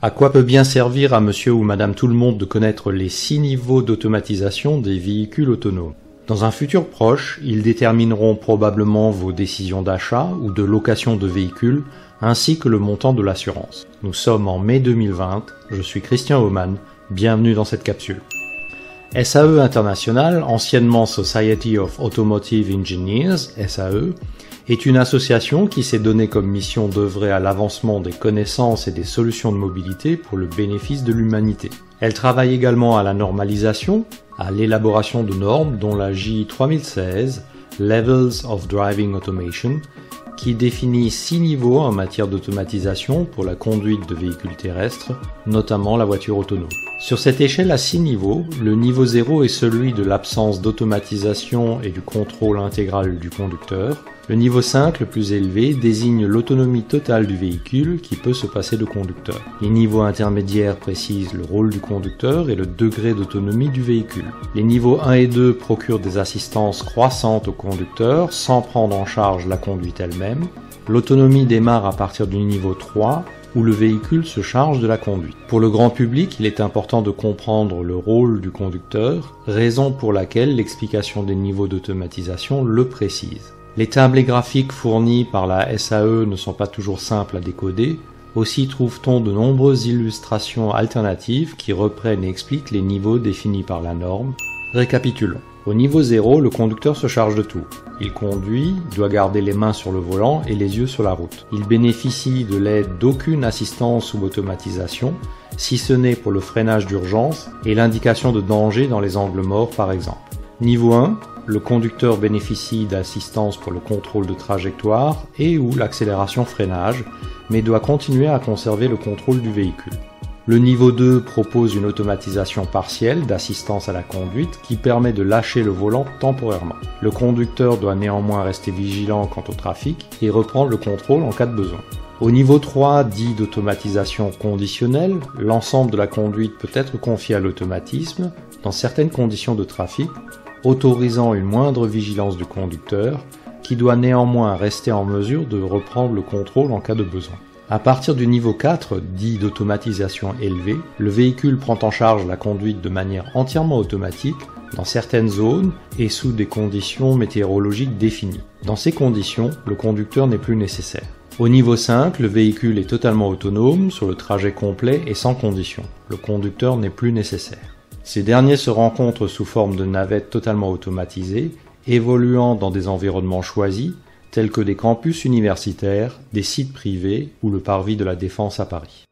À quoi peut bien servir à monsieur ou madame tout le monde de connaître les six niveaux d'automatisation des véhicules autonomes? Dans un futur proche, ils détermineront probablement vos décisions d'achat ou de location de véhicules ainsi que le montant de l'assurance. Nous sommes en mai 2020, je suis Christian Oman, bienvenue dans cette capsule. SAE International, anciennement Society of Automotive Engineers, SAE, est une association qui s'est donnée comme mission d'œuvrer à l'avancement des connaissances et des solutions de mobilité pour le bénéfice de l'humanité. Elle travaille également à la normalisation, à l'élaboration de normes dont la J3016, Levels of Driving Automation, qui définit six niveaux en matière d'automatisation pour la conduite de véhicules terrestres, notamment la voiture autonome. Sur cette échelle à six niveaux, le niveau 0 est celui de l'absence d'automatisation et du contrôle intégral du conducteur. Le niveau 5, le plus élevé, désigne l'autonomie totale du véhicule qui peut se passer de conducteur. Les niveaux intermédiaires précisent le rôle du conducteur et le degré d'autonomie du véhicule. Les niveaux 1 et 2 procurent des assistances croissantes au conducteur sans prendre en charge la conduite elle-même. L'autonomie démarre à partir du niveau 3 où le véhicule se charge de la conduite. Pour le grand public, il est important de comprendre le rôle du conducteur, raison pour laquelle l'explication des niveaux d'automatisation le précise. Les tables et graphiques fournis par la SAE ne sont pas toujours simples à décoder, aussi trouve-t-on de nombreuses illustrations alternatives qui reprennent et expliquent les niveaux définis par la norme. Récapitulons. Au niveau 0, le conducteur se charge de tout. Il conduit, doit garder les mains sur le volant et les yeux sur la route. Il bénéficie de l'aide d'aucune assistance ou automatisation, si ce n'est pour le freinage d'urgence et l'indication de danger dans les angles morts par exemple. Niveau 1, le conducteur bénéficie d'assistance pour le contrôle de trajectoire et ou l'accélération freinage, mais doit continuer à conserver le contrôle du véhicule. Le niveau 2 propose une automatisation partielle d'assistance à la conduite qui permet de lâcher le volant temporairement. Le conducteur doit néanmoins rester vigilant quant au trafic et reprendre le contrôle en cas de besoin. Au niveau 3, dit d'automatisation conditionnelle, l'ensemble de la conduite peut être confié à l'automatisme dans certaines conditions de trafic autorisant une moindre vigilance du conducteur, qui doit néanmoins rester en mesure de reprendre le contrôle en cas de besoin. À partir du niveau 4, dit d'automatisation élevée, le véhicule prend en charge la conduite de manière entièrement automatique dans certaines zones et sous des conditions météorologiques définies. Dans ces conditions, le conducteur n'est plus nécessaire. Au niveau 5, le véhicule est totalement autonome sur le trajet complet et sans condition. Le conducteur n'est plus nécessaire. Ces derniers se rencontrent sous forme de navettes totalement automatisées, évoluant dans des environnements choisis, tels que des campus universitaires, des sites privés ou le parvis de la Défense à Paris.